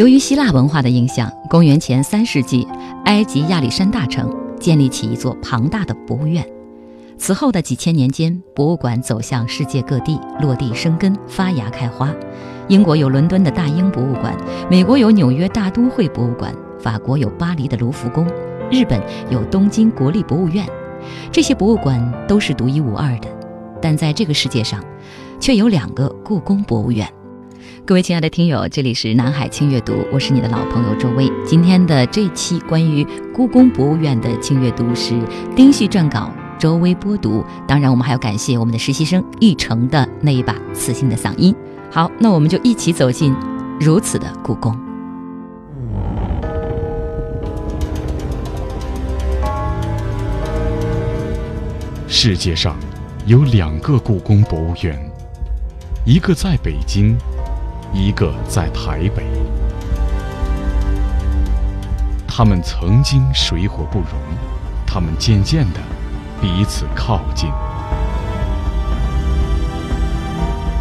由于希腊文化的影响，公元前三世纪，埃及亚历山大城建立起一座庞大的博物院。此后的几千年间，博物馆走向世界各地，落地生根，发芽开花。英国有伦敦的大英博物馆，美国有纽约大都会博物馆，法国有巴黎的卢浮宫，日本有东京国立博物院。这些博物馆都是独一无二的，但在这个世界上，却有两个故宫博物院。各位亲爱的听友，这里是南海轻阅读，我是你的老朋友周薇。今天的这期关于故宫博物院的轻阅读是丁旭撰稿，周薇播读。当然，我们还要感谢我们的实习生玉成的那一把磁性的嗓音。好，那我们就一起走进如此的故宫。世界上有两个故宫博物院，一个在北京。一个在台北，他们曾经水火不容，他们渐渐的彼此靠近。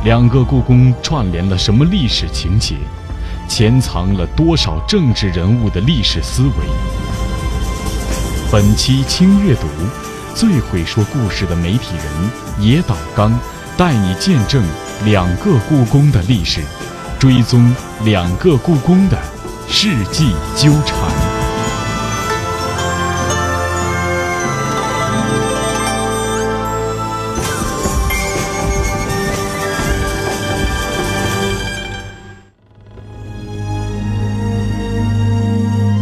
两个故宫串联了什么历史情节？潜藏了多少政治人物的历史思维？本期轻阅读，最会说故事的媒体人野岛刚带你见证两个故宫的历史。追踪两个故宫的世纪纠缠。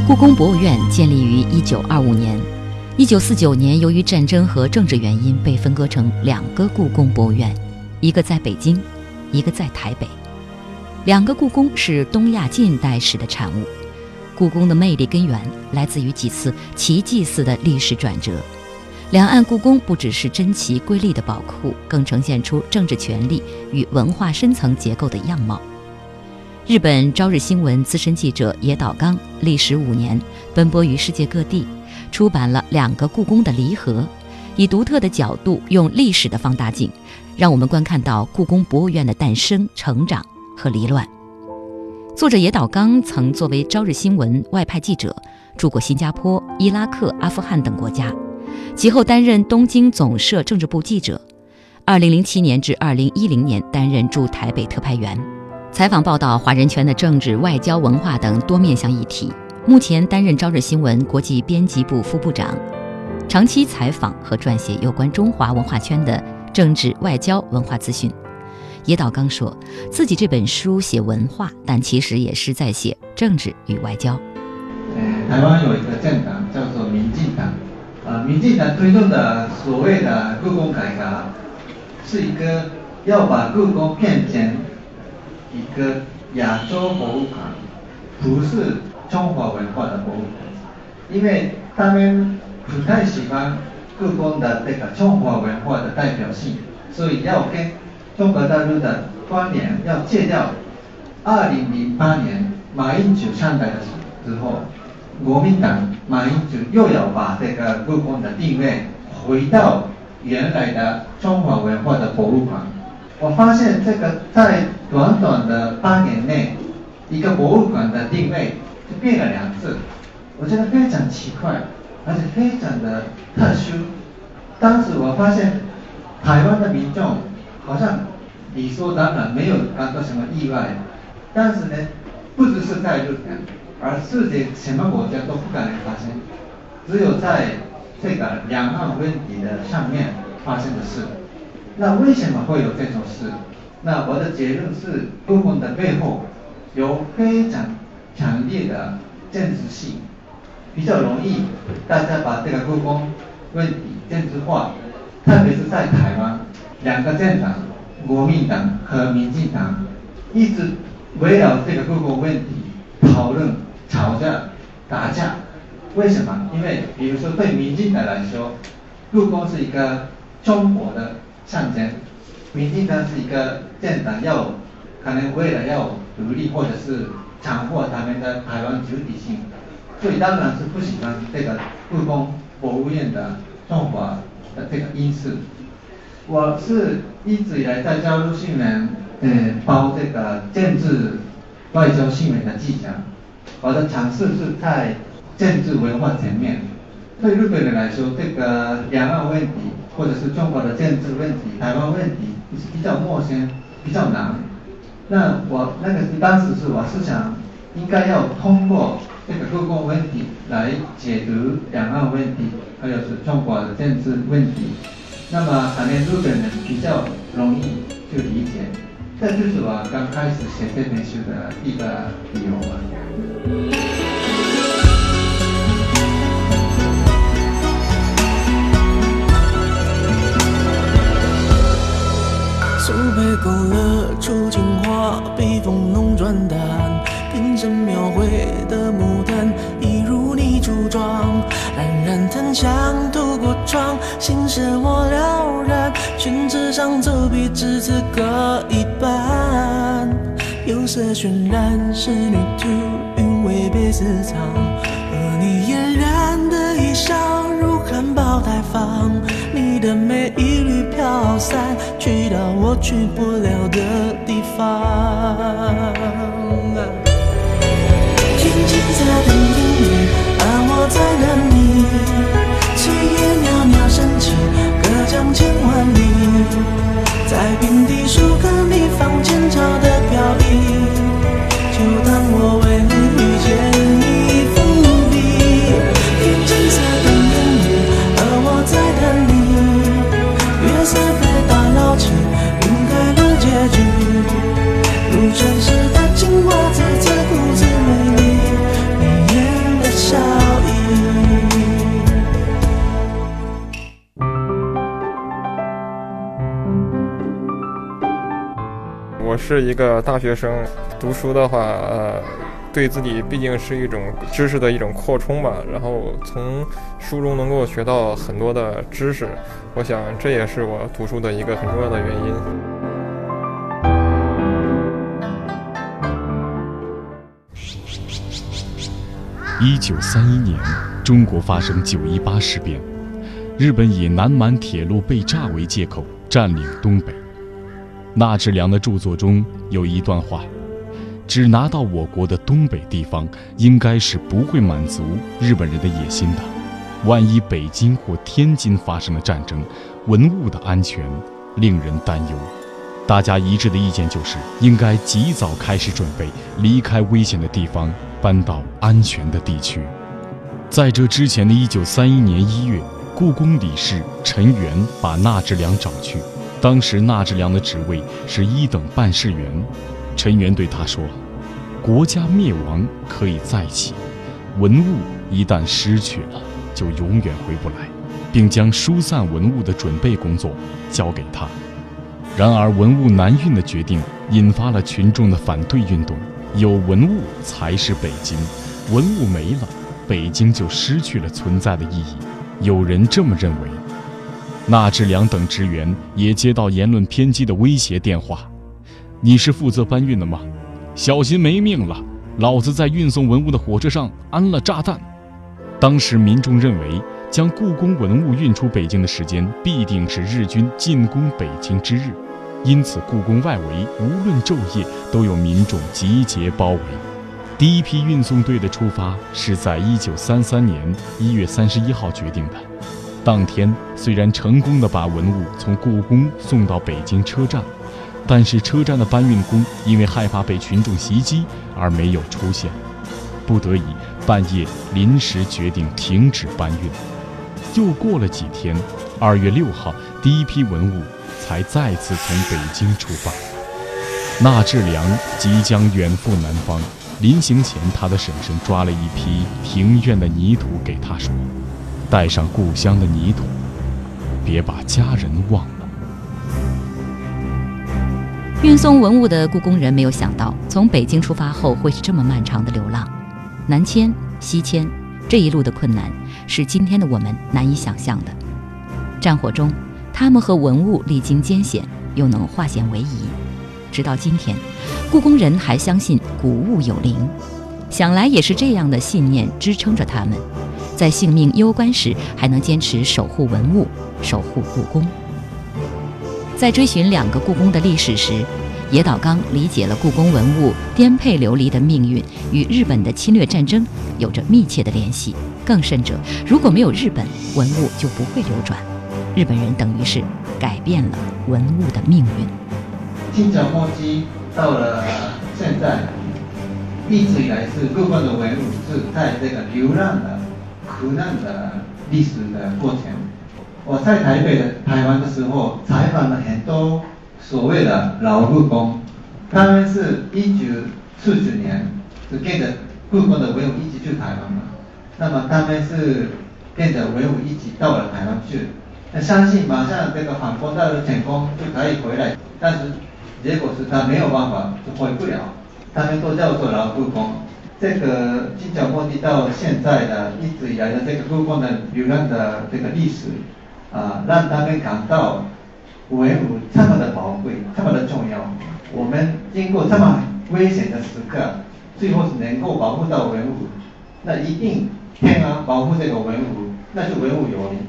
故宫博物院建立于一九二五年，一九四九年由于战争和政治原因被分割成两个故宫博物院，一个在北京，一个在台北。两个故宫是东亚近代史的产物，故宫的魅力根源来自于几次奇迹似的历史转折。两岸故宫不只是珍奇瑰丽的宝库，更呈现出政治权力与文化深层结构的样貌。日本朝日新闻资深记者野岛刚历时五年，奔波于世界各地，出版了《两个故宫的离合》，以独特的角度，用历史的放大镜，让我们观看到故宫博物院的诞生、成长。和离乱。作者野岛刚曾作为朝日新闻外派记者，住过新加坡、伊拉克、阿富汗等国家，其后担任东京总社政治部记者。二零零七年至二零一零年担任驻台北特派员，采访报道华人圈的政治、外交、文化等多面向议题。目前担任朝日新闻国际编辑部副部长，长期采访和撰写有关中华文化圈的政治、外交、文化资讯。野岛刚说自己这本书写文化，但其实也是在写政治与外交。台湾有一个政党叫做民进党，啊，民进党推动的所谓的故宫改革，是一个要把故宫变成一个亚洲博物馆，不是中华文化的博物馆，因为他们不太喜欢故宫的这个中华文化的代表性，所以要跟。中国大陆的观点要戒掉。二零零八年马英九上台的时候，国民党马英九又要把这个故宫的定位回到原来的中华文化的博物馆。我发现这个在短短的八年内，一个博物馆的定位就变了两次，我觉得非常奇怪，而且非常的特殊。当时我发现台湾的民众。好像理所当然，没有感到什么意外。但是呢，不只是在日本，而世界什么国家都不可能发生，只有在这个两岸问题的上面发生的事。那为什么会有这种事？那我的结论是，故宫的背后有非常强烈的政治性，比较容易大家把这个故宫问题政治化，特别是在台湾。两个政党，国民党和民进党，一直围绕这个故宫问题讨论、吵架，打架。为什么？因为比如说对民进党来说，故宫是一个中国的象征，民进党是一个政党，要可能为了要独立或者是强迫他们的台湾主体性，所以当然是不喜欢这个故宫博物院的中华的这个因素。我是一直以来在加入新闻，呃，包这个政治外交新闻的记者，我的尝试是在政治文化层面。对日本人来说，这个两岸问题或者是中国的政治问题、台湾问题是比较陌生、比较难。那我那个当时是我是想，应该要通过这个各个问题来解读两岸问题，还有是中国的政治问题。那么可能日本人比较容易去理解，这就是我刚开始写这本书的一个理由吧。苏北勾勒出情花，笔锋浓转淡，平生描绘的牡丹，一如你初妆。冉冉檀香透窗，心事我了然。宣纸上走笔，只此各一半。釉色渲染，仕女图，韵味别私藏。和你嫣然的一笑，如含苞待放。你的美一缕飘散，去到我去不了的地方。天青色等烟雨，而我在哪里？江千万里。在平地书刻你方前朝的飘逸，就当我是一个大学生，读书的话，呃，对自己毕竟是一种知识的一种扩充吧。然后从书中能够学到很多的知识，我想这也是我读书的一个很重要的原因。一九三一年，中国发生九一八事变，日本以南满铁路被炸为借口占领东北。纳智良的著作中有一段话：“只拿到我国的东北地方，应该是不会满足日本人的野心的。万一北京或天津发生了战争，文物的安全令人担忧。大家一致的意见就是，应该及早开始准备，离开危险的地方，搬到安全的地区。”在这之前的一九三一年一月，故宫理事陈元把纳智良找去。当时纳智良的职位是一等办事员，陈元对他说：“国家灭亡可以再起，文物一旦失去了，就永远回不来，并将疏散文物的准备工作交给他。”然而，文物南运的决定引发了群众的反对运动。有文物才是北京，文物没了，北京就失去了存在的意义。有人这么认为。纳智良等职员也接到言论偏激的威胁电话：“你是负责搬运的吗？小心没命了！老子在运送文物的火车上安了炸弹。”当时民众认为，将故宫文物运出北京的时间必定是日军进攻北京之日，因此故宫外围无论昼夜都有民众集结包围。第一批运送队的出发是在一九三三年一月三十一号决定的。当天虽然成功的把文物从故宫送到北京车站，但是车站的搬运工因为害怕被群众袭击而没有出现，不得已半夜临时决定停止搬运。又过了几天，二月六号，第一批文物才再次从北京出发。纳智良即将远赴南方，临行前，他的婶婶抓了一批庭院的泥土给他说。带上故乡的泥土，别把家人忘了。运送文物的故宫人没有想到，从北京出发后会是这么漫长的流浪，南迁、西迁，这一路的困难是今天的我们难以想象的。战火中，他们和文物历经艰险，又能化险为夷。直到今天，故宫人还相信古物有灵，想来也是这样的信念支撑着他们，在性命攸关时还能坚持守护文物，守护故宫。在追寻两个故宫的历史时，野岛刚理解了故宫文物颠沛流离的命运与日本的侵略战争有着密切的联系。更甚者，如果没有日本，文物就不会流转。日本人等于是改变了文物的命运。清朝末期到了现在，一直以来是故宫的文物是在这个流浪的、苦难的历史的过程。我在台北的台湾的时候，采访了很多所谓的老故宫，他们是一九四九年是跟着故宫的文物一起去台湾嘛，那么他们是跟着文物一起到了台湾去，那相信马上这个反攻大陆成功就可以回来，但是结果是他没有办法就回不了，他们都叫做老故宫。这个清朝末期到现在的一直以来的这个故宫的流浪的这个历史。啊，让他们感到文物这么的宝贵，这么的重要。我们经过这么危险的时刻，最后是能够保护到文物，那一定天啊保护这个文物，那就文物有灵。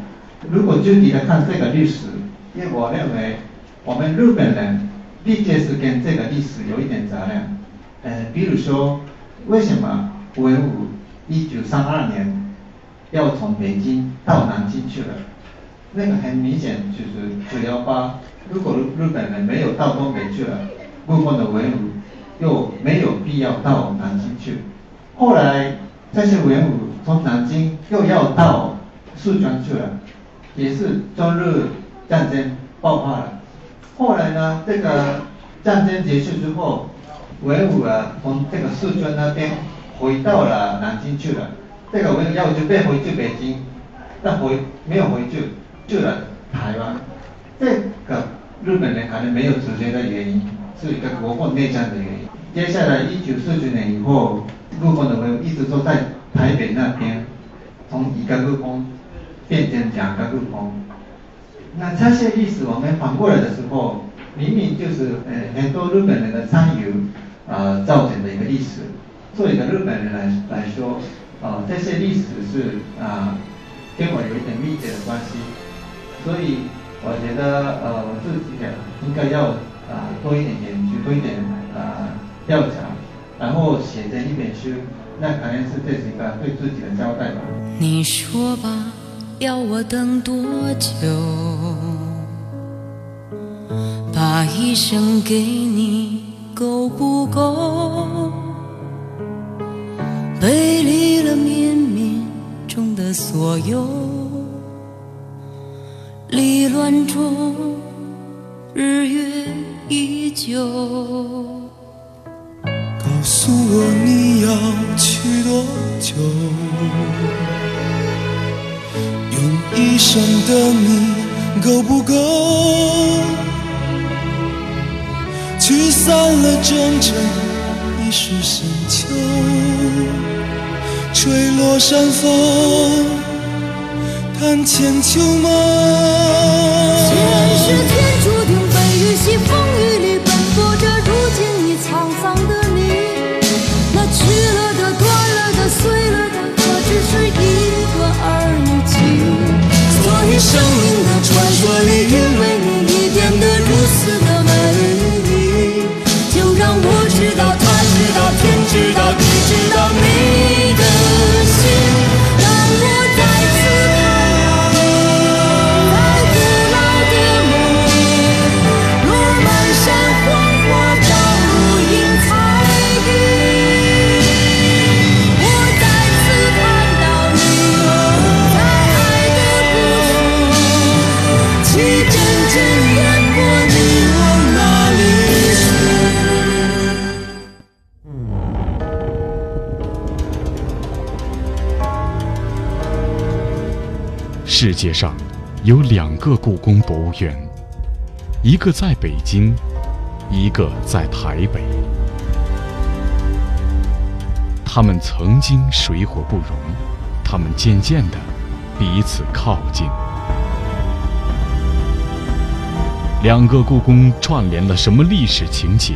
如果具体的看这个历史，因为我认为我们日本人毕竟是跟这个历史有一点责任。呃，比如说为什么文武一九三二年要从北京到南京去了？那个很明显就是九幺八，如果日本人没有到东北去了，部分的文武又没有必要到南京去。后来这些文武从南京又要到四川去了，也是中日战争爆发了。后来呢，这个战争结束之后，文武啊从这个四川那边回到了南京去了，这个文物要准备回去北京，但回没有回去。去了台湾，这个日本人可能没有直接的原因，是一个国共内战的原因。接下来一九四九年以后，故宫的文物一直都在台北那边，从一个故宫变成两个故宫。那这些历史我们反过来的时候，明明就是呃很多日本人的参与啊造成的一个历史。作为一个日本人来来说，啊这些历史是啊跟我有一点密切的关系。所以我觉得，呃，我自己的应该要啊多一点研究，多一点啊调查，然后写成一本书，那可能是这是一个对自己的交代吧。你说吧，要我等多久？把一生给你够不够？背离了冥冥中的所有。离乱中，日月依旧。告诉我你要去多久？用一生的你够不够？驱散了整整一世深秋，吹落山风。看千秋梦？前世天注定，被雨洗，风雨里奔波着，如今已沧桑的你，那去了的、断了的、碎了的，可只是一个儿女情。所以生命的传说里，因为知道有两个故宫博物院，一个在北京，一个在台北。他们曾经水火不容，他们渐渐的彼此靠近。两个故宫串联了什么历史情节？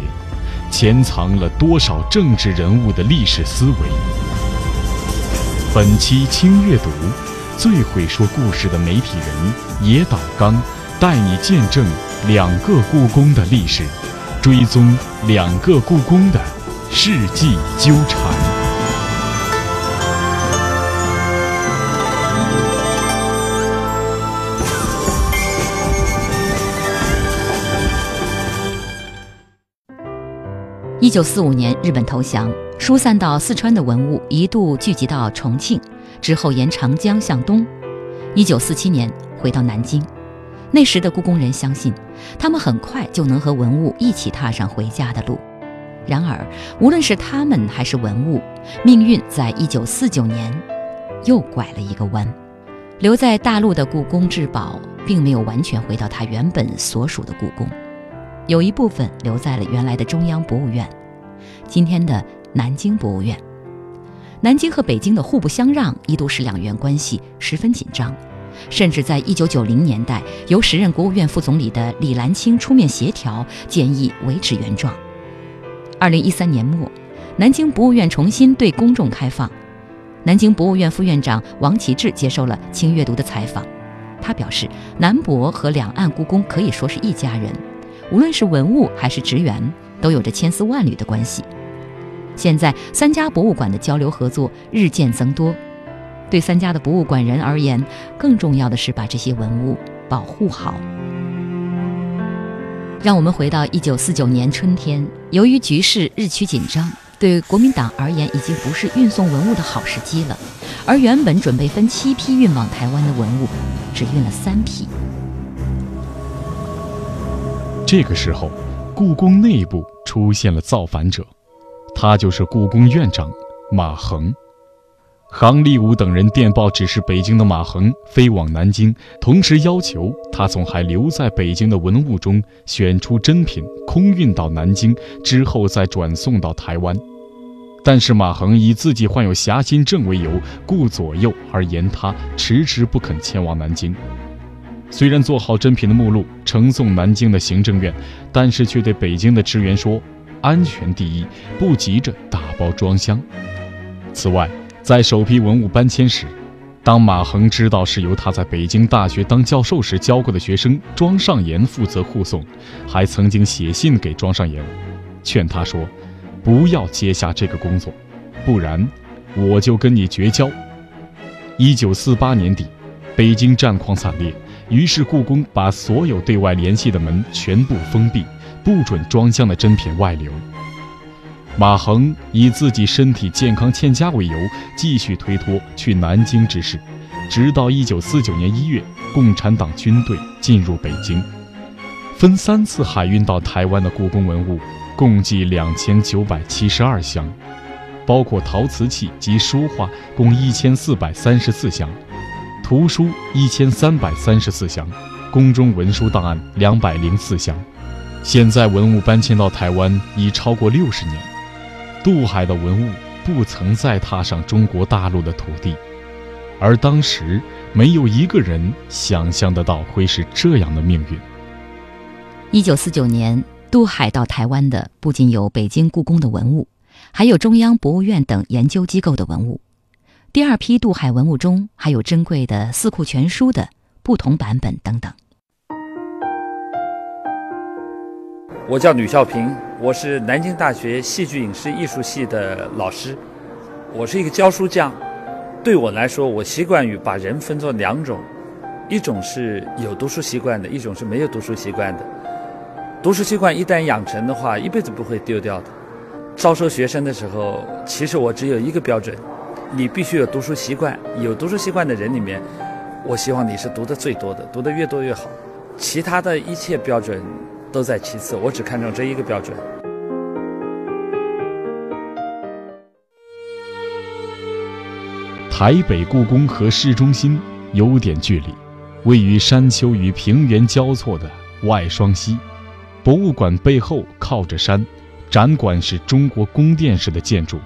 潜藏了多少政治人物的历史思维？本期轻阅读，最会说故事的媒体人野岛刚，带你见证两个故宫的历史，追踪两个故宫的世纪纠缠。一九四五年，日本投降，疏散到四川的文物一度聚集到重庆，之后沿长江向东。一九四七年回到南京，那时的故宫人相信，他们很快就能和文物一起踏上回家的路。然而，无论是他们还是文物，命运在一九四九年又拐了一个弯。留在大陆的故宫至宝，并没有完全回到它原本所属的故宫。有一部分留在了原来的中央博物院，今天的南京博物院。南京和北京的互不相让，一度使两院关系十分紧张，甚至在一九九零年代，由时任国务院副总理的李岚清出面协调，建议维持原状。二零一三年末，南京博物院重新对公众开放。南京博物院副院长王启智接受了《清阅读》的采访，他表示，南博和两岸故宫可以说是一家人。无论是文物还是职员，都有着千丝万缕的关系。现在三家博物馆的交流合作日渐增多，对三家的博物馆人而言，更重要的是把这些文物保护好。让我们回到一九四九年春天，由于局势日趋紧张，对国民党而言已经不是运送文物的好时机了。而原本准备分七批运往台湾的文物，只运了三批。这个时候，故宫内部出现了造反者，他就是故宫院长马衡。杭立武等人电报指示北京的马衡飞往南京，同时要求他从还留在北京的文物中选出珍品，空运到南京，之后再转送到台湾。但是马衡以自己患有狭心症为由，顾左右而言他，迟迟不肯前往南京。虽然做好珍品的目录呈送南京的行政院，但是却对北京的职员说：“安全第一，不急着打包装箱。”此外，在首批文物搬迁时，当马衡知道是由他在北京大学当教授时教过的学生庄尚言负责护送，还曾经写信给庄尚言，劝他说：“不要接下这个工作，不然我就跟你绝交。”一九四八年底，北京战况惨烈。于是，故宫把所有对外联系的门全部封闭，不准装箱的珍品外流。马衡以自己身体健康欠佳为由，继续推脱去南京之事，直到1949年1月，共产党军队进入北京，分三次海运到台湾的故宫文物共计2972箱，包括陶瓷器及书画共1434箱。图书一千三百三十四箱，宫中文书档案两百零四箱。现在文物搬迁到台湾已超过六十年，渡海的文物不曾再踏上中国大陆的土地，而当时没有一个人想象得到会是这样的命运。一九四九年渡海到台湾的不仅有北京故宫的文物，还有中央博物院等研究机构的文物。第二批渡海文物中还有珍贵的《四库全书》的不同版本等等。我叫吕孝平，我是南京大学戏剧影视艺术系的老师，我是一个教书匠。对我来说，我习惯于把人分作两种，一种是有读书习惯的，一种是没有读书习惯的。读书习惯一旦养成的话，一辈子不会丢掉的。招收学生的时候，其实我只有一个标准。你必须有读书习惯，有读书习惯的人里面，我希望你是读的最多的，读的越多越好。其他的一切标准都在其次，我只看重这一个标准。台北故宫和市中心有点距离，位于山丘与平原交错的外双溪。博物馆背后靠着山，展馆是中国宫殿式的建筑。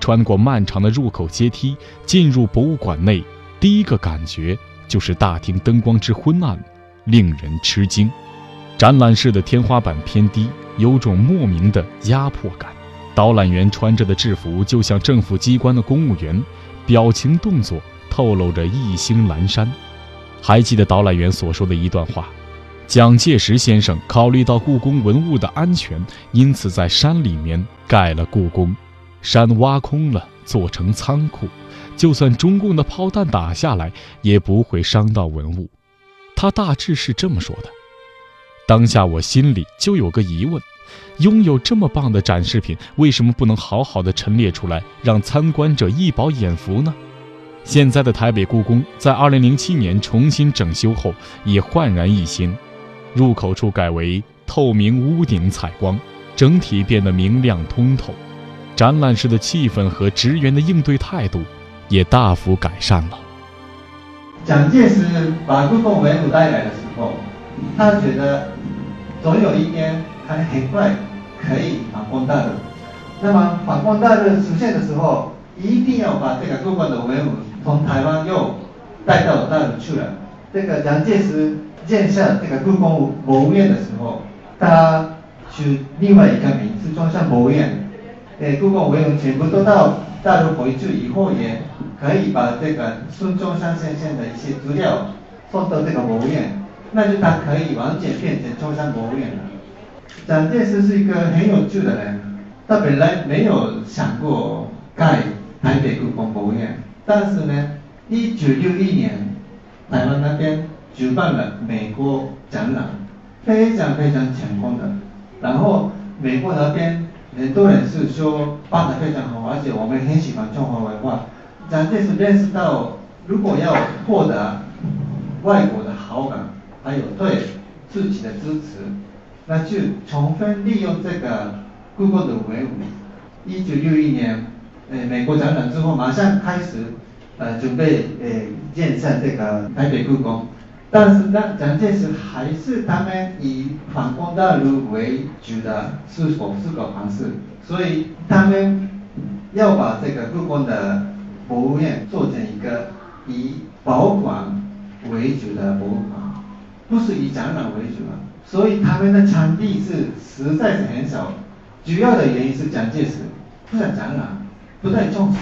穿过漫长的入口阶梯，进入博物馆内，第一个感觉就是大厅灯光之昏暗，令人吃惊。展览室的天花板偏低，有种莫名的压迫感。导览员穿着的制服就像政府机关的公务员，表情动作透露着意兴阑珊。还记得导览员所说的一段话：蒋介石先生考虑到故宫文物的安全，因此在山里面盖了故宫。山挖空了，做成仓库，就算中共的炮弹打下来，也不会伤到文物。他大致是这么说的。当下我心里就有个疑问：拥有这么棒的展示品，为什么不能好好的陈列出来，让参观者一饱眼福呢？现在的台北故宫在2007年重新整修后，已焕然一新，入口处改为透明屋顶采光，整体变得明亮通透。展览室的气氛和职员的应对态度，也大幅改善了。蒋介石把故宫文物带来的时候，他觉得。总有一天，他很快可以反攻大陆。那么反攻大陆出现的时候，一定要把这个故宫的文物从台湾又带到大陆去了。这个蒋介石建设这个故宫博物院的时候，他取另外一个名字中山博物院。诶，故宫文物全部都到大陆回去以后，也可以把这个孙中山先生的一些资料送到这个博物院。那就他可以完全变成中山博物院了。蒋介石是一个很有趣的人，他本来没有想过盖台北故宫博物院，但是呢，一九六一年，台湾那边举办了美国展览，非常非常成功的。然后美国那边很多人是说办得非常好，而且我们很喜欢中华文化。蒋介石认识到，如果要获得外国的好感。还有对自己的支持，那就充分利用这个故宫的文物。一九六一年，呃，美国展览之后，马上开始，呃，准备呃建设这个台北故宫。但是呢，蒋介石还是他们以反攻大陆为主的是否是个方式，所以他们要把这个故宫的博物院做成一个以保管为主的博物馆。不是以展览为主啊，所以他们的场地是实在是很少。主要的原因是蒋介石不想展览，不太重视，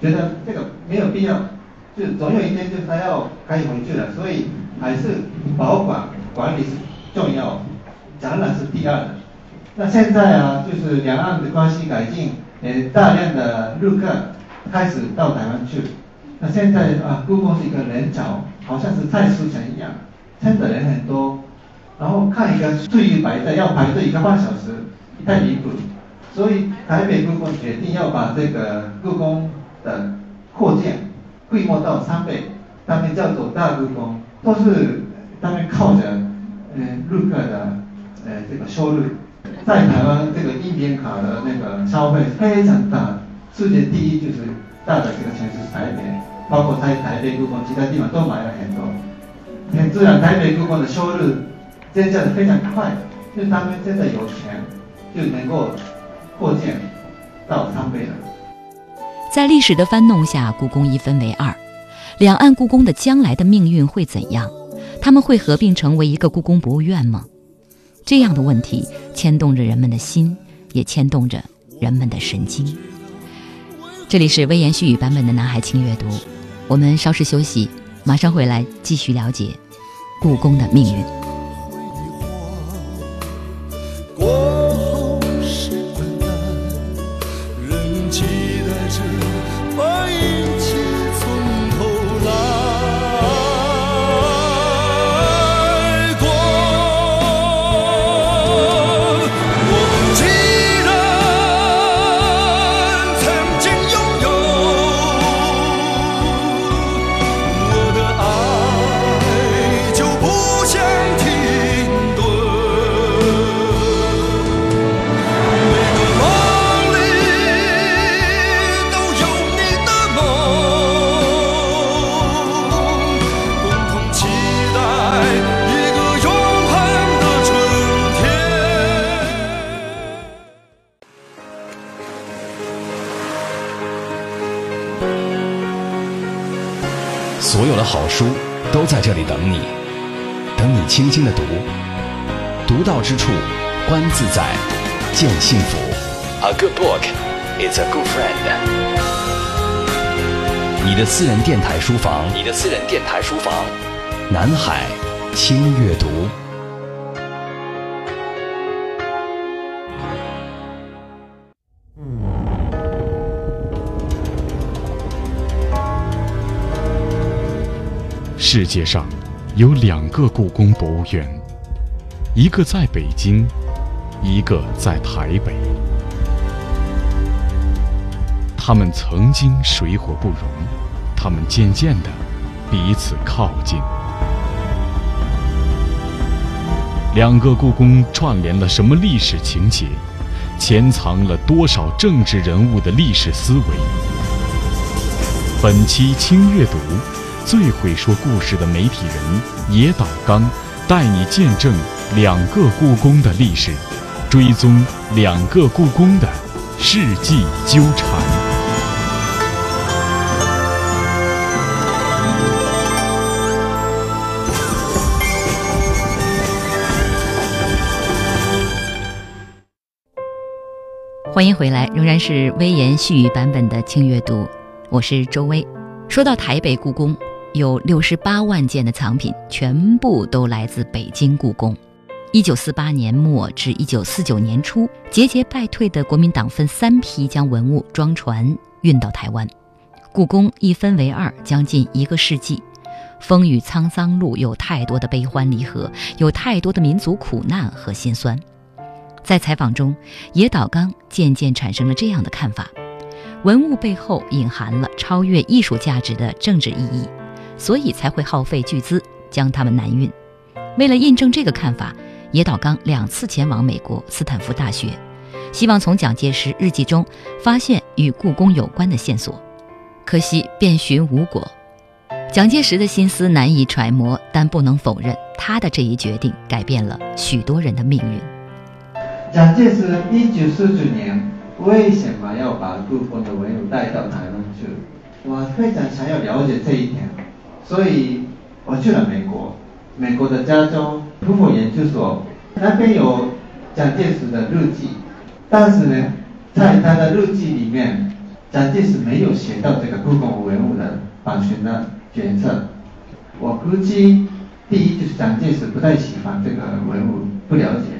觉得这个没有必要，就总有一天就他要可以回去了，所以还是保管管理是重要，展览是第二的。那现在啊，就是两岸的关系改进，呃，大量的陆客开始到台湾去。那现在啊，故宫是一个人潮，好像是菜市场一样。真的人很多，然后看一个最一排的要排队一个半小时，太离谱。所以台北故宫决定要把这个故宫的扩建规模到三倍，他们叫做大故宫，都是他们靠着嗯陆客的呃这个收入，在台湾这个一点卡的那个消费非常大，世界第一就是大的这个城市台北，包括在台北故宫其他地方都买了很多。很自然，台北故宫的收入增加的非常快，就他们真的有钱，就能够扩建到三倍了。在历史的翻弄下，故宫一分为二，两岸故宫的将来的命运会怎样？他们会合并成为一个故宫博物院吗？这样的问题牵动着人们的心，也牵动着人们的神经。这里是微言絮语版本的《南海清阅读》，我们稍事休息。马上回来，继续了解故宫的命运。书房，你的私人电台书房，南海轻阅读。世界上有两个故宫博物院，一个在北京，一个在台北。他们曾经水火不容，他们渐渐的彼此靠近。两个故宫串联了什么历史情节？潜藏了多少政治人物的历史思维？本期轻阅读。最会说故事的媒体人野岛刚，带你见证两个故宫的历史，追踪两个故宫的世纪纠缠。欢迎回来，仍然是微言细语版本的轻阅读，我是周薇。说到台北故宫。有六十八万件的藏品，全部都来自北京故宫。一九四八年末至一九四九年初，节节败退的国民党分三批将文物装船运到台湾。故宫一分为二，将近一个世纪，风雨沧桑路有太多的悲欢离合，有太多的民族苦难和心酸。在采访中，野岛刚渐渐产生了这样的看法：文物背后隐含了超越艺术价值的政治意义。所以才会耗费巨资将它们南运。为了印证这个看法，野岛刚两次前往美国斯坦福大学，希望从蒋介石日记中发现与故宫有关的线索。可惜遍寻无果。蒋介石的心思难以揣摩，但不能否认他的这一决定改变了许多人的命运。蒋介石一九四九年为什么要把故宫的文物带到台湾去？我非常想要了解这一点。所以我去了美国，美国的加州土木研究所那边有蒋介石的日记，但是呢，在他的日记里面，蒋介石没有写到这个故宫文物的保存的决策。我估计，第一就是蒋介石不太喜欢这个文物，不了解，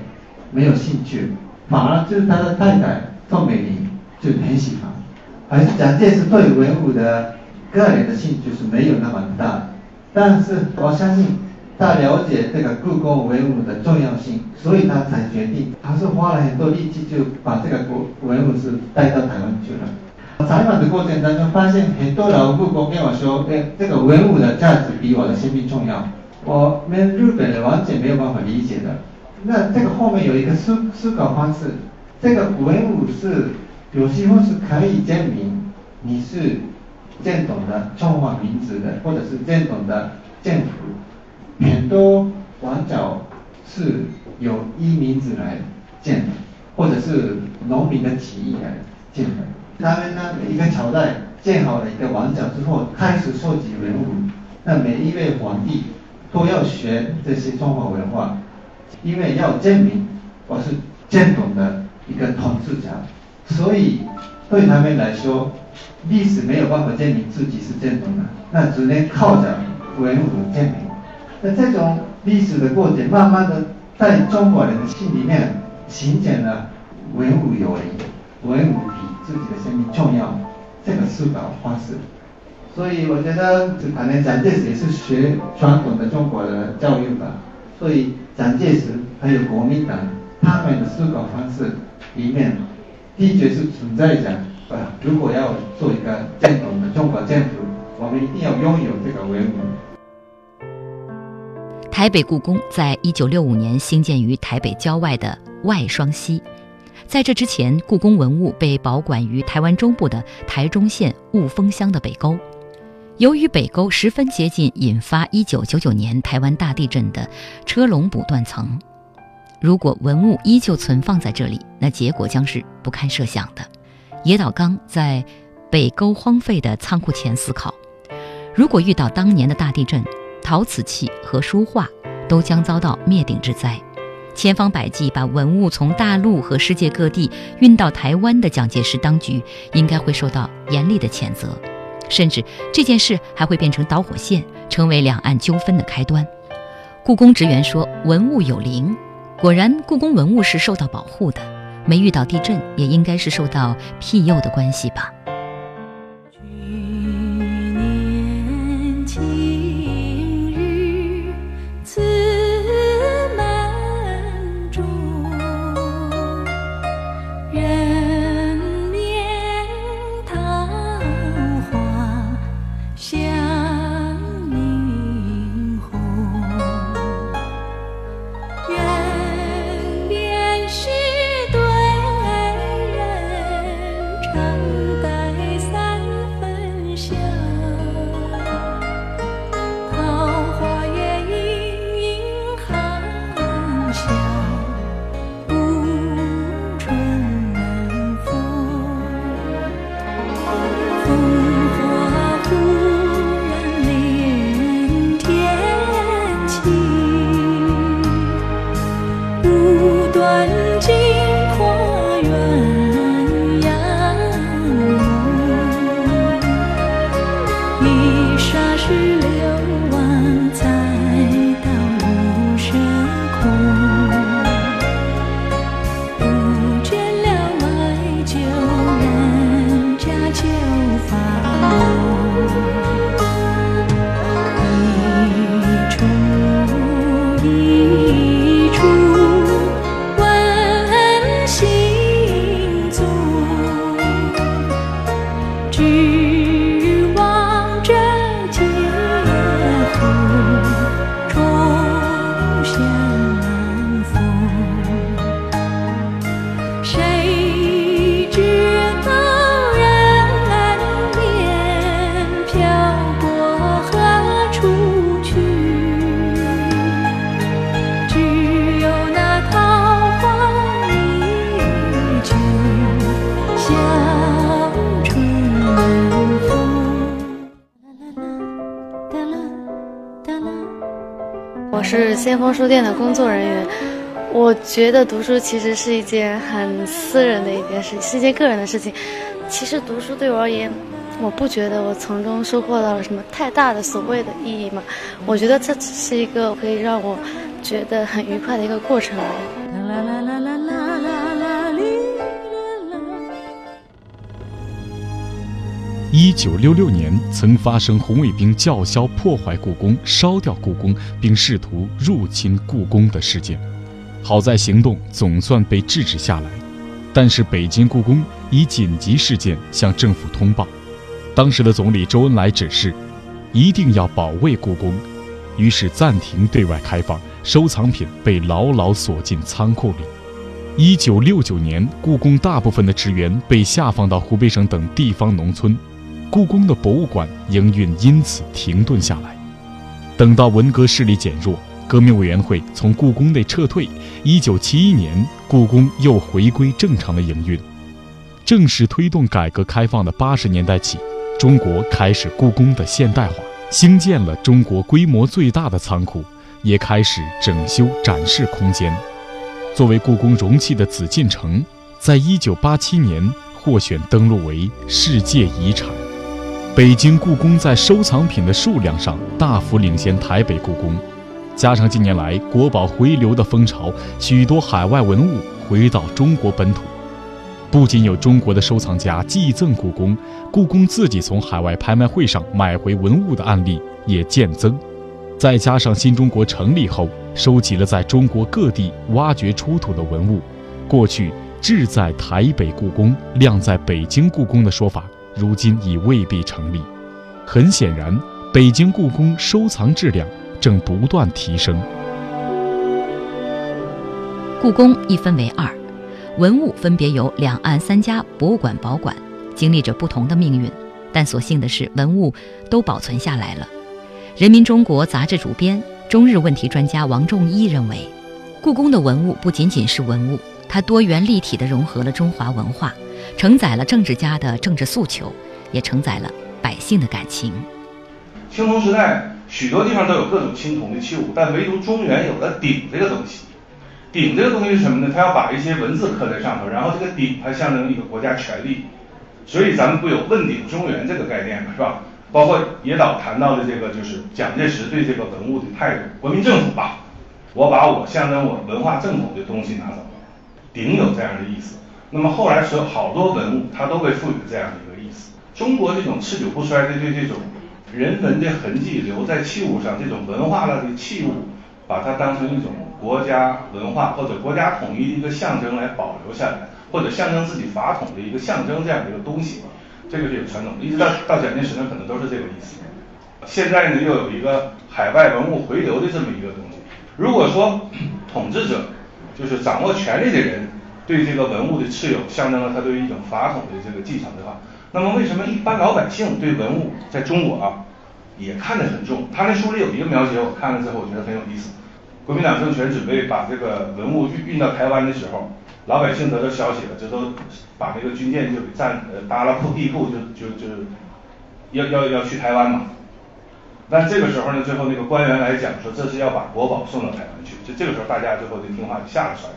没有兴趣，反而就是他的太太宋美龄就很喜欢，而蒋介石对文物的。个人的兴趣是没有那么大，但是我相信他了解这个故宫文物的重要性，所以他才决定，还是花了很多力气就把这个古文物是带到台湾去了。采访的过程当中，发现很多老故宫跟我说，哎，这个文物的价值比我的生命重要。我们日本人完全没有办法理解的。那这个后面有一个思思考方式，这个文物是有时候是可以证明你是。正统的中华民族的，或者是正统的政府，很多王朝是由一民族来建的，或者是农民的起义来建的。他们呢，一个朝代建好了一个王朝之后，开始收集文物，那每一位皇帝都要学这些中华文化，因为要证明我是正统的一个统治者，所以对他们来说。历史没有办法证明自己是正统的，那只能靠着文物证明。那这种历史的过程，慢慢的在中国人的心里面形成了文物有灵，文物比自己的生命重要这个思考方式。所以我觉得，可能蒋介石也是学传统的中国的教育吧。所以蒋介石还有国民党他们的思考方式里面，的确是存在着。啊，如果要做一个正统的中国政府，我们一定要拥有这个文物。台北故宫在一九六五年兴建于台北郊外的外双溪，在这之前，故宫文物被保管于台湾中部的台中县雾峰乡的北沟。由于北沟十分接近引发一九九九年台湾大地震的车龙补断层，如果文物依旧存放在这里，那结果将是不堪设想的。野岛刚在北沟荒废的仓库前思考：如果遇到当年的大地震，陶瓷器和书画都将遭到灭顶之灾。千方百计把文物从大陆和世界各地运到台湾的蒋介石当局，应该会受到严厉的谴责，甚至这件事还会变成导火线，成为两岸纠纷的开端。故宫职员说：“文物有灵，果然，故宫文物是受到保护的，没遇到地震，也应该是受到庇佑的关系吧。”逛书店的工作人员，我觉得读书其实是一件很私人的一件事，是一件个人的事情。其实读书对我而言，我不觉得我从中收获到了什么太大的所谓的意义嘛。我觉得这只是一个可以让我觉得很愉快的一个过程而已。一九六六年，曾发生红卫兵叫嚣破坏故宫、烧掉故宫，并试图入侵故宫的事件。好在行动总算被制止下来，但是北京故宫以紧急事件向政府通报。当时的总理周恩来指示，一定要保卫故宫，于是暂停对外开放，收藏品被牢牢锁进仓库里。一九六九年，故宫大部分的职员被下放到湖北省等地方农村。故宫的博物馆营运因此停顿下来。等到文革势力减弱，革命委员会从故宫内撤退，一九七一年，故宫又回归正常的营运。正式推动改革开放的八十年代起，中国开始故宫的现代化，兴建了中国规模最大的仓库，也开始整修展示空间。作为故宫容器的紫禁城，在一九八七年获选登录为世界遗产。北京故宫在收藏品的数量上大幅领先台北故宫，加上近年来国宝回流的风潮，许多海外文物回到中国本土，不仅有中国的收藏家寄赠故宫，故宫自己从海外拍卖会上买回文物的案例也渐增。再加上新中国成立后，收集了在中国各地挖掘出土的文物，过去志在台北故宫，量在北京故宫的说法。如今已未必成立。很显然，北京故宫收藏质量正不断提升。故宫一分为二，文物分别由两岸三家博物馆保管，经历着不同的命运。但所幸的是，文物都保存下来了。人民中国杂志主编、中日问题专家王仲一认为，故宫的文物不仅仅是文物，它多元立体地融合了中华文化。承载了政治家的政治诉求，也承载了百姓的感情。青铜时代许多地方都有各种青铜的器物，但唯独中原有了鼎这个东西。鼎这个东西是什么呢？它要把一些文字刻在上头，然后这个鼎它象征一个国家权力，所以咱们不有问鼎中原这个概念嘛，是吧？包括野岛谈到的这个，就是蒋介石对这个文物的态度，国民政府吧，我把我象征我文化正统的东西拿走了，鼎有这样的意思。那么后来所有好多文物，它都被赋予这样的一个意思。中国这种持久不衰的对这种人文的痕迹留在器物上，这种文化了的器物，把它当成一种国家文化或者国家统一的一个象征来保留下来，或者象征自己法统的一个象征这样的一个东西。这个是有传统的，一直到到蒋介石呢，可能都是这个意思。现在呢，又有一个海外文物回流的这么一个东西。如果说统治者就是掌握权力的人对这个文物的持有，象征了他对于一种法统的这个继承的话，那么为什么一般老百姓对文物在中国啊也看得很重？他那书里有一个描写，我看了之后我觉得很有意思。国民党政权准备把这个文物运运到台湾的时候。老百姓得到消息了，这都把那个军舰就给占呃搭了铺地铺，就就就要要要去台湾嘛。但这个时候呢，最后那个官员来讲说，这是要把国宝送到台湾去。就这个时候，大家最后就听话就下了船。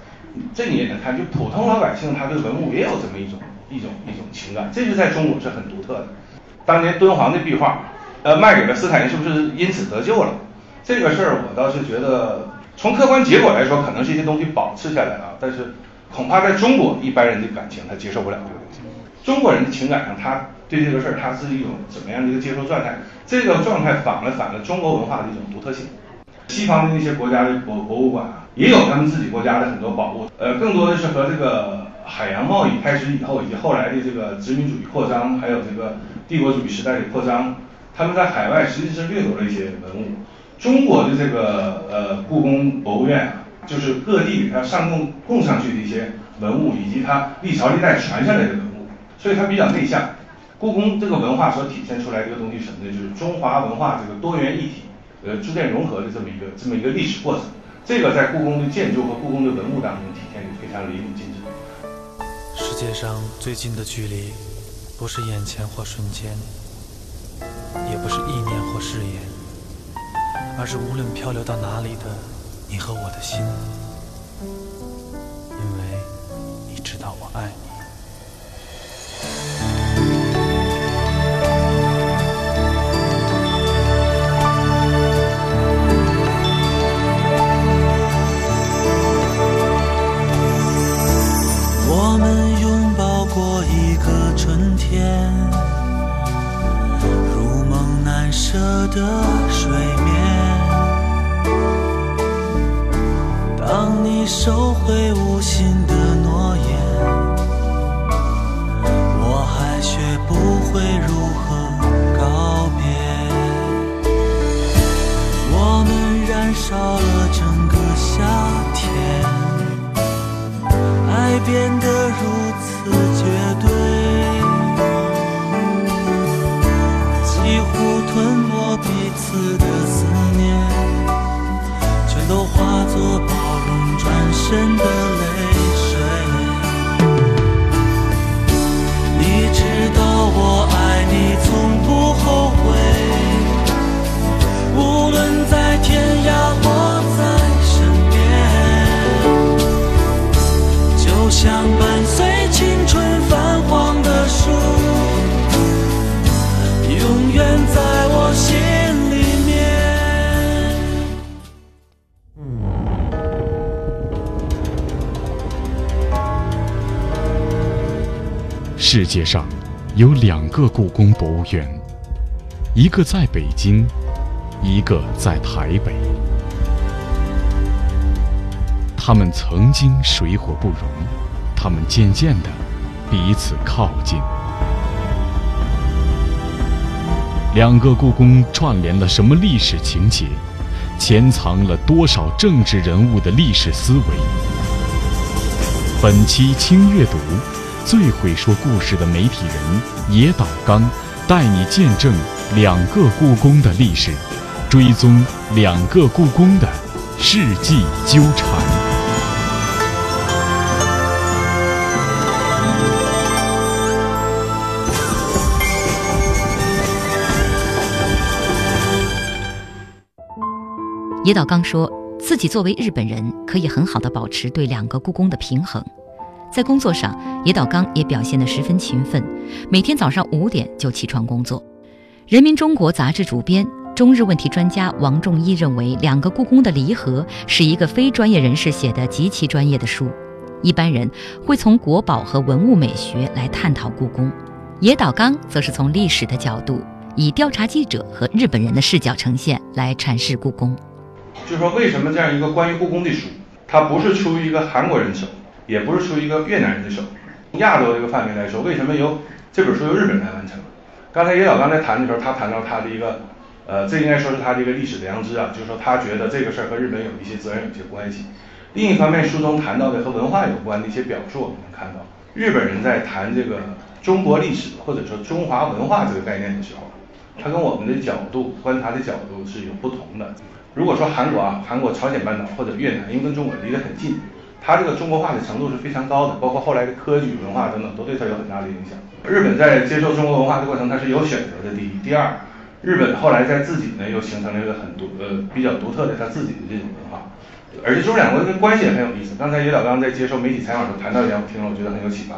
这你也能看，就普通老百姓他对文物也有这么一种一种一种情感，这就在中国是很独特的。当年敦煌的壁画，呃，卖给了斯坦因，是不是因此得救了？这个事儿我倒是觉得，从客观结果来说，可能是一些东西保持下来了，但是。恐怕在中国一般人的感情他接受不了这个东西。中国人的情感上，他对这个事儿他是一种怎么样的一个接受状态？这个状态反了反了中国文化的一种独特性。西方的那些国家的博博物馆啊，也有他们自己国家的很多宝物，呃，更多的是和这个海洋贸易开始以后，以及后来的这个殖民主义扩张，还有这个帝国主义时代的扩张，他们在海外实际是掠夺了一些文物。中国的这个呃故宫博物院啊。就是各地给它上供供上去的一些文物，以及它历朝历代传下来的文物，所以它比较内向。故宫这个文化所体现出来这个东西什么呢？就是中华文化这个多元一体，呃，逐渐融合的这么一个这么一个历史过程。这个在故宫的建筑和故宫的文物当中体现的非常淋漓尽致。世界上最近的距离，不是眼前或瞬间，也不是意念或誓言，而是无论漂流到哪里的。你和我的心，因为你知道我爱你。的睡眠。当你收回无心的诺言，我还学不会如何告别。我们燃烧了整个夏天，爱变得真的世界上有两个故宫博物院，一个在北京，一个在台北。他们曾经水火不容，他们渐渐的彼此靠近。两个故宫串联了什么历史情节？潜藏了多少政治人物的历史思维？本期轻阅读。最会说故事的媒体人野岛刚，带你见证两个故宫的历史，追踪两个故宫的世纪纠缠。野岛刚说自己作为日本人，可以很好的保持对两个故宫的平衡。在工作上，野岛刚也表现得十分勤奋，每天早上五点就起床工作。《人民中国》杂志主编、中日问题专家王仲一认为，《两个故宫的离合》是一个非专业人士写的极其专业的书，一般人会从国宝和文物美学来探讨故宫，野岛刚则是从历史的角度，以调查记者和日本人的视角呈现来阐释故宫。就说，为什么这样一个关于故宫的书，它不是出于一个韩国人手？也不是出于一个越南人的手，亚洲这个范围来说，为什么由这本书由日本人来完成？刚才野岛刚才谈的时候，他谈到他的一个，呃，这应该说是他的一个历史良知啊，就是说他觉得这个事儿和日本有一些责任、有些关系。另一方面，书中谈到的和文化有关的一些表述，我们能看到，日本人在谈这个中国历史或者说中华文化这个概念的时候，他跟我们的角度观察的角度是有不同的。如果说韩国啊，韩国、朝鲜半岛或者越南，因为跟中国离得很近。它这个中国化的程度是非常高的，包括后来的科举文化等等，都对它有很大的影响。日本在接受中国文化的过程，它是有选择的。第一，第二，日本后来在自己呢又形成了一个很独呃比较独特的它自己的这种文化，而且中日两国的关系也很有意思。刚才野岛刚在接受媒体采访的时候谈到一点，我听了我觉得很有启发。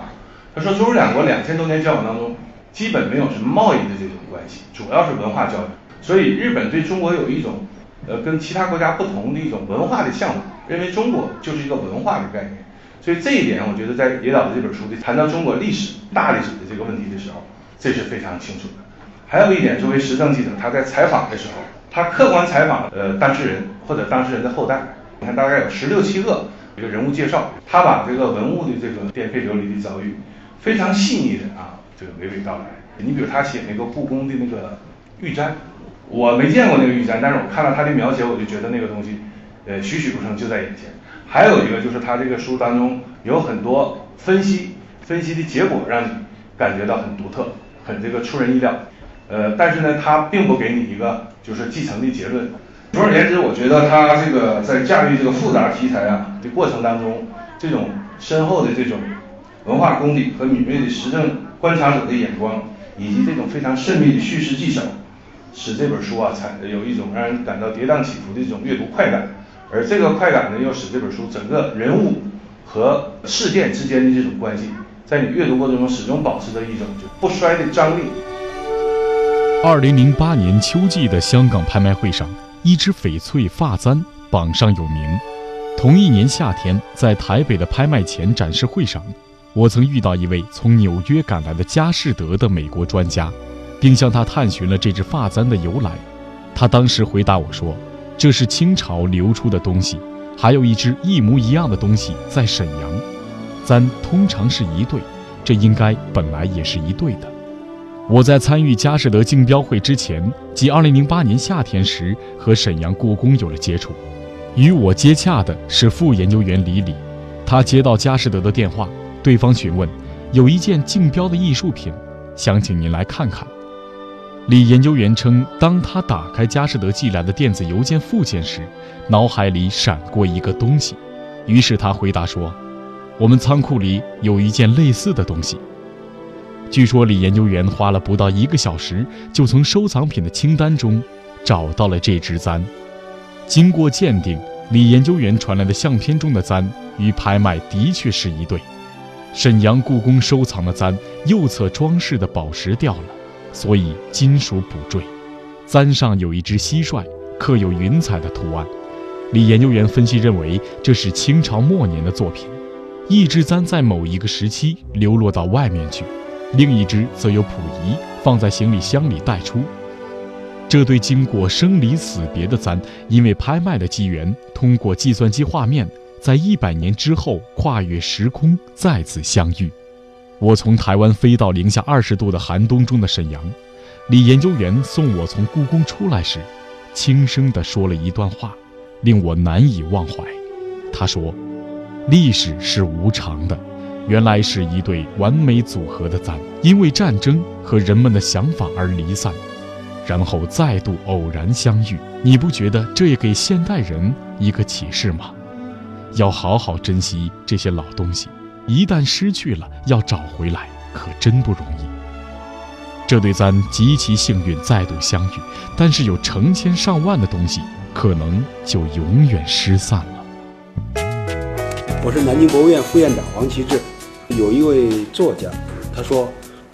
他说中日两国两千多年交往当中，基本没有什么贸易的这种关系，主要是文化交流。所以日本对中国有一种呃跟其他国家不同的一种文化的向往。认为中国就是一个文化的概念，所以这一点我觉得在野岛的这本书里谈到中国历史大历史的这个问题的时候，这是非常清楚的。还有一点，作为时政记者，他在采访的时候，他客观采访呃当事人或者当事人的后代，你看大概有十六七个一个人物介绍，他把这个文物的这个颠沛流离的遭遇，非常细腻的啊这个娓娓道来。你比如他写那个故宫的那个玉簪，我没见过那个玉簪，但是我看到他的描写，我就觉得那个东西。呃，栩栩如生就在眼前。还有一个就是他这个书当中有很多分析，分析的结果让你感觉到很独特，很这个出人意料。呃，但是呢，他并不给你一个就是继承的结论。总而言之，我觉得他这个在驾驭这个复杂题材啊的过程当中，这种深厚的这种文化功底和敏锐的时政观察者的眼光，以及这种非常慎密的叙事技巧，使这本书啊才有一种让人感到跌宕起伏的这种阅读快感。而这个快感呢，又使这本书整个人物和事件之间的这种关系，在你阅读过程中始终保持着一种就不衰的张力。二零零八年秋季的香港拍卖会上，一只翡翠发簪榜上有名。同一年夏天，在台北的拍卖前展示会上，我曾遇到一位从纽约赶来的佳士得的美国专家，并向他探寻了这只发簪的由来。他当时回答我说。这是清朝流出的东西，还有一只一模一样的东西在沈阳。簪通常是一对，这应该本来也是一对的。我在参与佳士得竞标会之前，即2008年夏天时，和沈阳故宫有了接触。与我接洽的是副研究员李李，他接到佳士得的电话，对方询问有一件竞标的艺术品，想请您来看看。李研究员称，当他打开佳士得寄来的电子邮件附件时，脑海里闪过一个东西，于是他回答说：“我们仓库里有一件类似的东西。”据说李研究员花了不到一个小时，就从收藏品的清单中找到了这只簪。经过鉴定，李研究员传来的相片中的簪与拍卖的确是一对。沈阳故宫收藏的簪右侧装饰的宝石掉了。所以金属补缀，簪上有一只蟋蟀，刻有云彩的图案。李研究员分析认为，这是清朝末年的作品。一只簪在某一个时期流落到外面去，另一只则由溥仪放在行李箱里带出。这对经过生离死别的簪，因为拍卖的机缘，通过计算机画面，在一百年之后跨越时空再次相遇。我从台湾飞到零下二十度的寒冬中的沈阳，李研究员送我从故宫出来时，轻声地说了一段话，令我难以忘怀。他说：“历史是无常的，原来是一对完美组合的簪，因为战争和人们的想法而离散，然后再度偶然相遇。你不觉得这也给现代人一个启示吗？要好好珍惜这些老东西。”一旦失去了，要找回来可真不容易。这对簪极其幸运再度相遇，但是有成千上万的东西可能就永远失散了。我是南京博物院副院长王其志。有一位作家，他说：“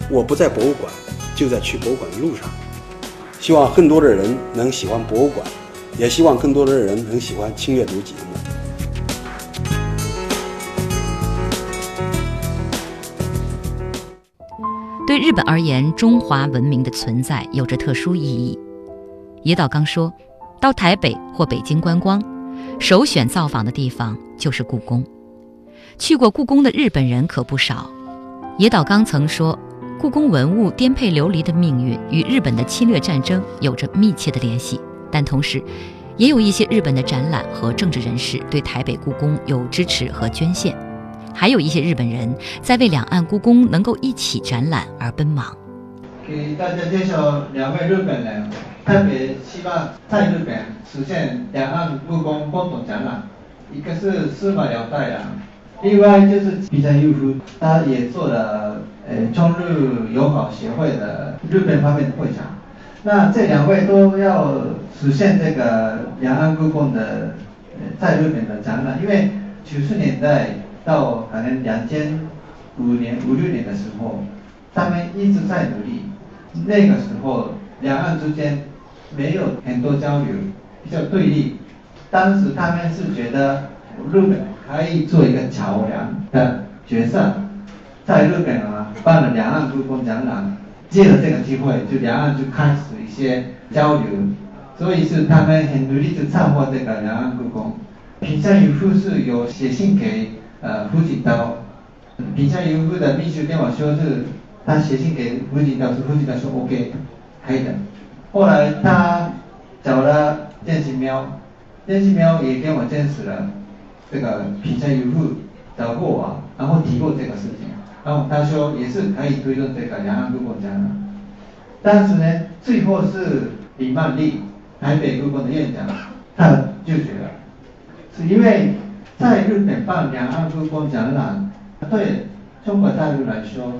我不在博物馆，就在去博物馆的路上。”希望更多的人能喜欢博物馆，也希望更多的人能喜欢轻阅读节目。对日本而言，中华文明的存在有着特殊意义。野岛刚说：“到台北或北京观光，首选造访的地方就是故宫。去过故宫的日本人可不少。”野岛刚曾说：“故宫文物颠沛流离的命运与日本的侵略战争有着密切的联系，但同时，也有一些日本的展览和政治人士对台北故宫有支持和捐献。”还有一些日本人在为两岸故宫能够一起展览而奔忙。给大家介绍两位日本人，特别希望在日本实现两岸故宫共同展览。一个是司马辽太郎，另外就是比较优夫，他也做了呃中日友好协会的日本方面的会长。那这两位都要实现这个两岸故宫的在日本的展览，因为九十年代。到可能两千五年、五六年的时候，他们一直在努力。那个时候，两岸之间没有很多交流，比较对立。当时他们是觉得日本可以做一个桥梁的角色，在日本啊办了两岸故宫展览，借了这个机会，就两岸就开始一些交流。所以是他们很努力的策划这个两岸故宫。平山由夫是有写信给。呃，胡锦涛，平昌优夫的秘书跟我说是，他写信给胡锦涛，说胡锦涛说 OK，可以的。后来他找了电信喵，电信喵也跟我证实了，这个平昌优夫找过我，然后提过这个事情，然后他说也是可以推动这个两岸故宫展览。但是呢，最后是李曼丽，台北故宫的院长，他拒绝了，是因为。在日本办两岸故宫展览，对中国大陆来说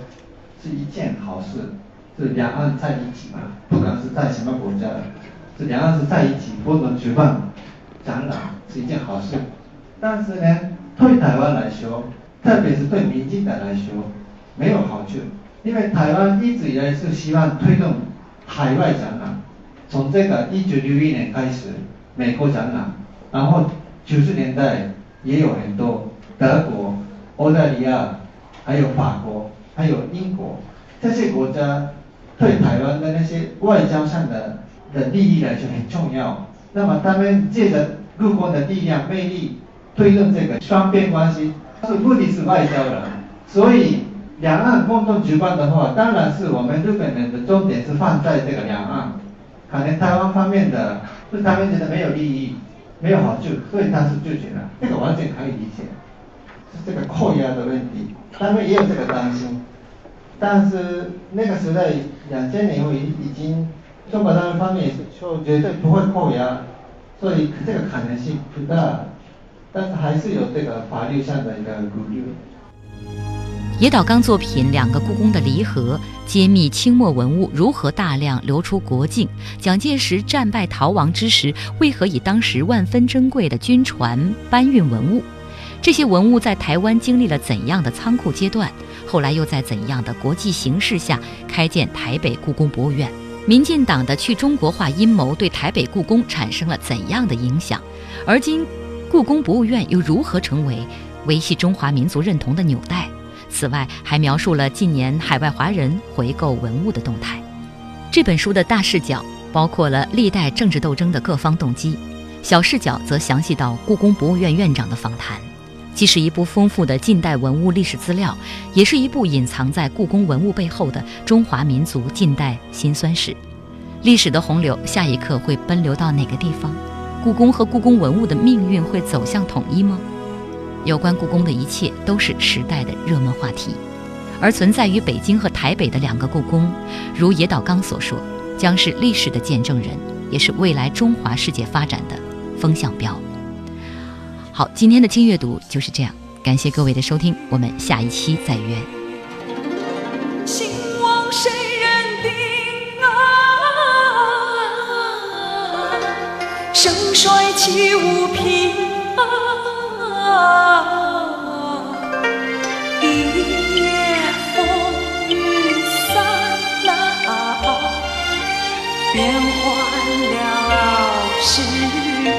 是一件好事，是两岸在一起嘛，不管是在什么国家，是两岸是在一起，共同举办展览是一件好事。但是呢，对台湾来说，特别是对民进党来说，没有好处，因为台湾一直以来是希望推动海外展览，从这个一九六一年开始，美国展览，然后九十年代。也有很多德国、澳大利亚，还有法国，还有英国这些国家对台湾的那些外交上的的利益来说很重要。那么他们借着故宫的力量、魅力，推动这个双边关系，是目的是外交的。所以两岸共同举办的话，当然是我们日本人的重点是放在这个两岸，可能台湾方面的是他们觉得没有利益。没有好处，所以当时拒绝了，这个完全可以理解，是这个扣押的问题，单位也有这个担心，但是那个时代两千年后已已经，中国大陆方面就绝对不会扣押，所以这个可能性不大，但是还是有这个法律上的一个顾虑。野岛刚作品《两个故宫的离合》揭秘清末文物如何大量流出国境，蒋介石战败逃亡之时，为何以当时万分珍贵的军船搬运文物？这些文物在台湾经历了怎样的仓库阶段？后来又在怎样的国际形势下开建台北故宫博物院？民进党的去中国化阴谋对台北故宫产生了怎样的影响？而今，故宫博物院又如何成为维系中华民族认同的纽带？此外，还描述了近年海外华人回购文物的动态。这本书的大视角包括了历代政治斗争的各方动机，小视角则详细到故宫博物院院长的访谈。既是一部丰富的近代文物历史资料，也是一部隐藏在故宫文物背后的中华民族近代辛酸史。历史的洪流，下一刻会奔流到哪个地方？故宫和故宫文物的命运会走向统一吗？有关故宫的一切都是时代的热门话题，而存在于北京和台北的两个故宫，如野岛刚所说，将是历史的见证人，也是未来中华世界发展的风向标。好，今天的轻阅读就是这样，感谢各位的收听，我们下一期再约。兴亡谁人定啊？盛衰岂无凭啊一夜风雨散啊啊变换了时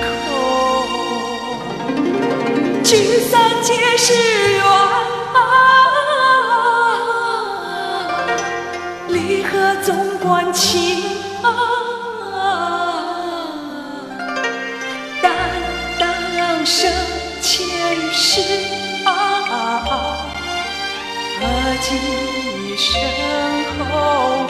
空聚散皆是缘啊离合总关情是啊，何计身后